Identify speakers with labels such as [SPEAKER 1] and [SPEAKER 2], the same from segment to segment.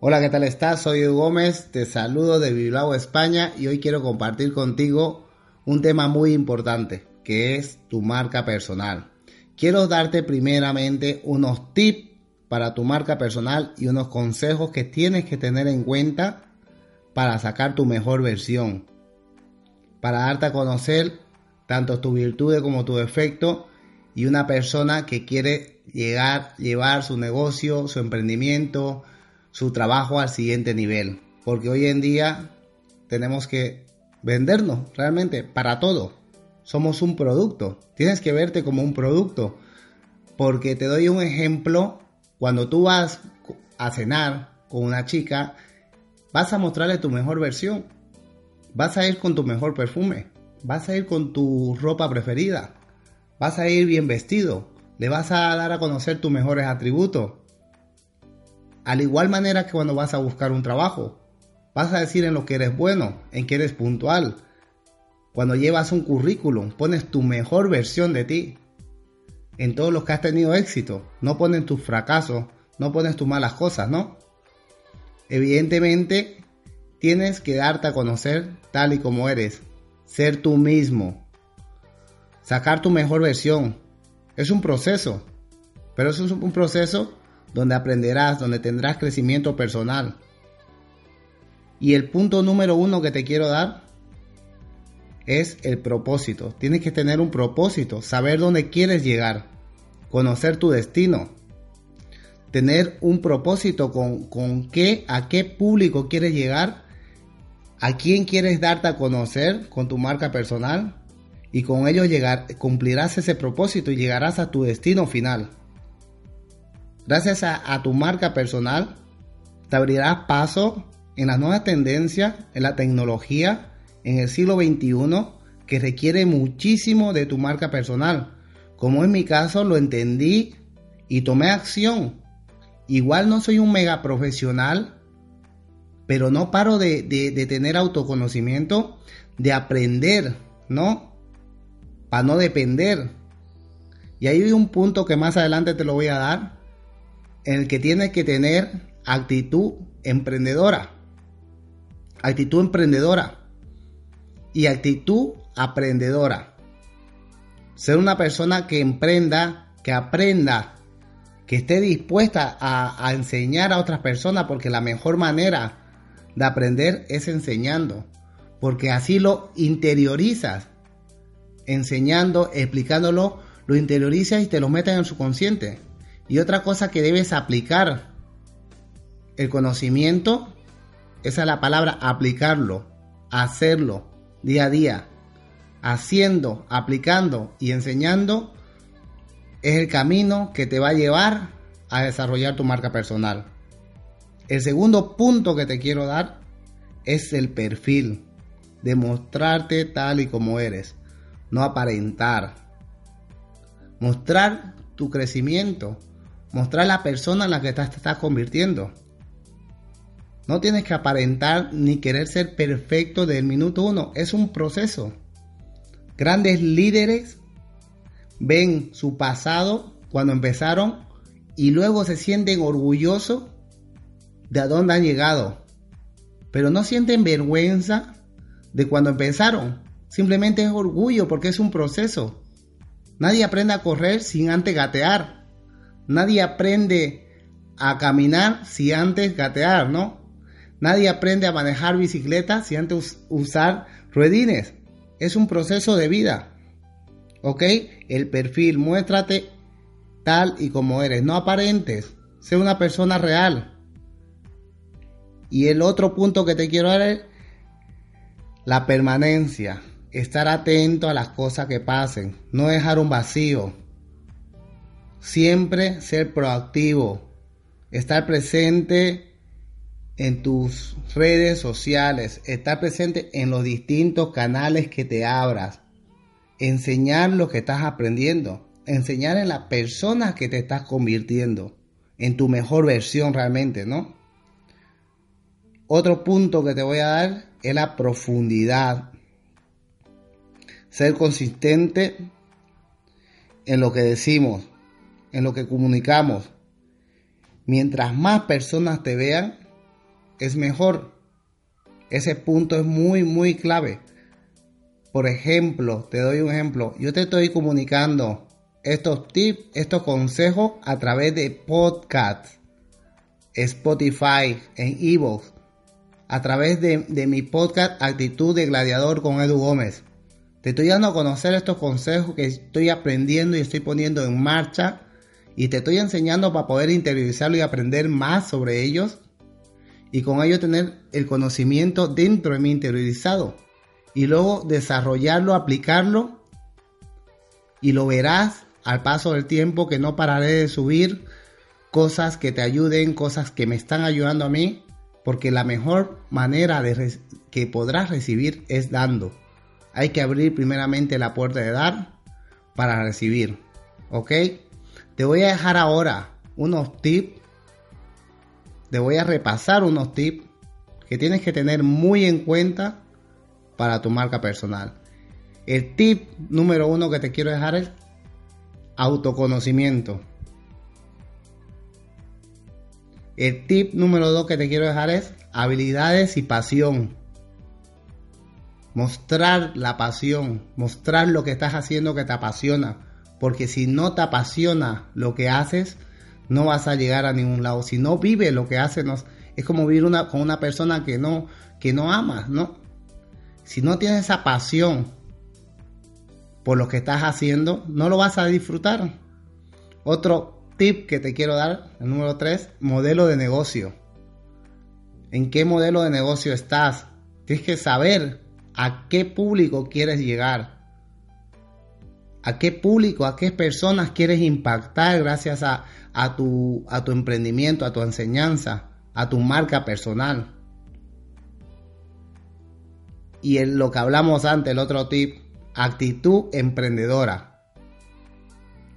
[SPEAKER 1] Hola, ¿qué tal estás? Soy Edu Gómez, te saludo de Bilbao, España y hoy quiero compartir contigo un tema muy importante que es tu marca personal. Quiero darte primeramente unos tips para tu marca personal y unos consejos que tienes que tener en cuenta para sacar tu mejor versión, para darte a conocer tanto tus virtudes como tus defectos y una persona que quiere llegar, llevar su negocio, su emprendimiento, su trabajo al siguiente nivel. Porque hoy en día tenemos que vendernos realmente para todo. Somos un producto. Tienes que verte como un producto. Porque te doy un ejemplo. Cuando tú vas a cenar con una chica, vas a mostrarle tu mejor versión. Vas a ir con tu mejor perfume. Vas a ir con tu ropa preferida. Vas a ir bien vestido. Le vas a dar a conocer tus mejores atributos al igual manera que cuando vas a buscar un trabajo, vas a decir en lo que eres bueno, en que eres puntual. Cuando llevas un currículum, pones tu mejor versión de ti. En todos los que has tenido éxito, no pones tus fracasos, no pones tus malas cosas, ¿no? Evidentemente, tienes que darte a conocer tal y como eres, ser tú mismo, sacar tu mejor versión. Es un proceso, pero es un proceso donde aprenderás, donde tendrás crecimiento personal. Y el punto número uno que te quiero dar es el propósito. Tienes que tener un propósito, saber dónde quieres llegar, conocer tu destino, tener un propósito con, con qué, a qué público quieres llegar, a quién quieres darte a conocer con tu marca personal y con ello llegar, cumplirás ese propósito y llegarás a tu destino final. Gracias a, tu marca personal, te abrirás paso en las nuevas tendencias, en la tecnología, en el siglo XXI, que requiere muchísimo de tu marca personal. Como en mi caso lo entendí y tomé acción. Igual no soy un mega profesional, pero no paro de, tener autoconocimiento, de aprender, ¿no? Para no depender. Y ahí hay un punto que más adelante te lo voy a dar, en el que tienes que tener actitud emprendedora. Actitud emprendedora. Y actitud aprendedora. Ser una persona que emprenda, que aprenda, que esté dispuesta a, enseñar a otras personas, porque la mejor manera de aprender es enseñando. Porque así lo interiorizas. Enseñando, explicándolo, lo interiorizas y te lo metes en su consciente. Y otra cosa que debes aplicar, el conocimiento, esa es la palabra, aplicarlo, hacerlo día a día, haciendo, aplicando y enseñando, es el camino que te va a llevar a desarrollar tu marca personal. El segundo punto que te quiero dar es el perfil, demostrarte tal y como eres, no aparentar, mostrar tu crecimiento, mostrar la persona en la que te estás convirtiendo. No tienes que aparentar ni querer ser perfecto del minuto uno. Es un proceso. Grandes líderes ven su pasado cuando empezaron y luego se sienten orgullosos de a dónde han llegado. Pero no sienten vergüenza de cuando empezaron. Simplemente es orgullo porque es un proceso. Nadie aprende a correr sin antes gatear. Nadie aprende a caminar si antes gatear, ¿no? Nadie aprende a manejar bicicleta si antes usar ruedines. Es un proceso de vida. ¿Ok? El perfil, muéstrate tal y como eres. No aparentes. Sé una persona real. Y el otro punto que te quiero dar es la permanencia. Estar atento a las cosas que pasen. No dejar un vacío. Siempre ser proactivo. estar presente en tus redes sociales, estar presente en los distintos canales que te abras, enseñar lo que estás aprendiendo, enseñar en la persona que te estás convirtiendo, en tu mejor versión realmente, ¿no? Otro punto que te voy a dar es la profundidad. Ser consistente en lo que decimos, en lo que comunicamos. Mientras más personas te vean, es mejor. Ese punto es muy, muy clave. Por ejemplo, te doy un ejemplo. Yo te estoy comunicando estos tips, estos consejos a través de podcasts, Spotify, en Evox, a través de, de, mi podcast Actitud de Gladiador con Edu Gómez. Te estoy dando a conocer estos consejos que estoy aprendiendo y estoy poniendo en marcha y te estoy enseñando para poder interiorizarlo y aprender más sobre ellos y con ello tener el conocimiento dentro de mi interiorizado y luego desarrollarlo, aplicarlo y lo verás al paso del tiempo que no pararé de subir cosas que te ayuden, cosas que me están ayudando a mí, porque la mejor manera de que podrás recibir es dando. Hay que abrir primeramente la puerta de dar para recibir. ¿Ok? Te voy a dejar ahora unos tips te voy a repasar unos tips que tienes que tener muy en cuenta para tu marca personal. El tip número uno que te quiero dejar es autoconocimiento. El tip número dos que te quiero dejar es habilidades y pasión. Mostrar la pasión, mostrar lo que estás haciendo que te apasiona. Porque si no te apasiona lo que haces, no vas a llegar a ningún lado. Si no vive lo que hace, es como vivir con una persona que no, que no amas, ¿no? Si no tienes esa pasión por lo que estás haciendo, no lo vas a disfrutar. Otro tip que te quiero dar, el número 3, modelo de negocio. ¿En qué modelo de negocio estás? Tienes que saber a qué público quieres llegar. A qué público, a qué personas quieres impactar gracias a, tu emprendimiento, a tu enseñanza, a tu marca personal. Y en lo que hablamos antes, el otro tip, actitud emprendedora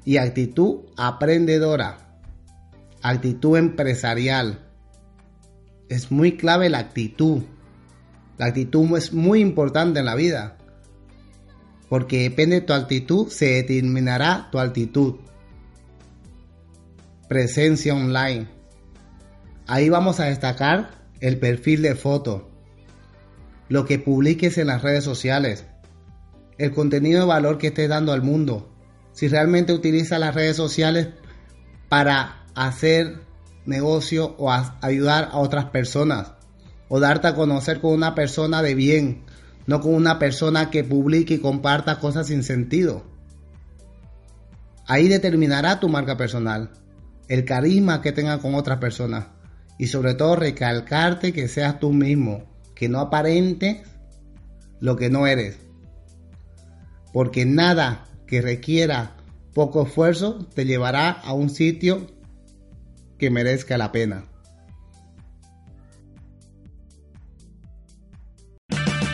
[SPEAKER 1] y actitud aprendedora, actitud empresarial. Es muy clave la actitud. La actitud es muy importante en la vida. Porque depende de tu actitud, se determinará tu altitud. Presencia online. Ahí vamos a destacar el perfil de foto, lo que publiques en las redes sociales, el contenido de valor que estés dando al mundo, si realmente utilizas las redes sociales para hacer negocio o ayudar a otras personas. O darte a conocer con una persona de bien, no con una persona que publique y comparta cosas sin sentido. Ahí determinará tu marca personal el carisma que tengas con otras personas y sobre todo recalcarte que seas tú mismo, que no aparentes lo que no eres. Porque nada que requiera poco esfuerzo te llevará a un sitio que merezca la pena.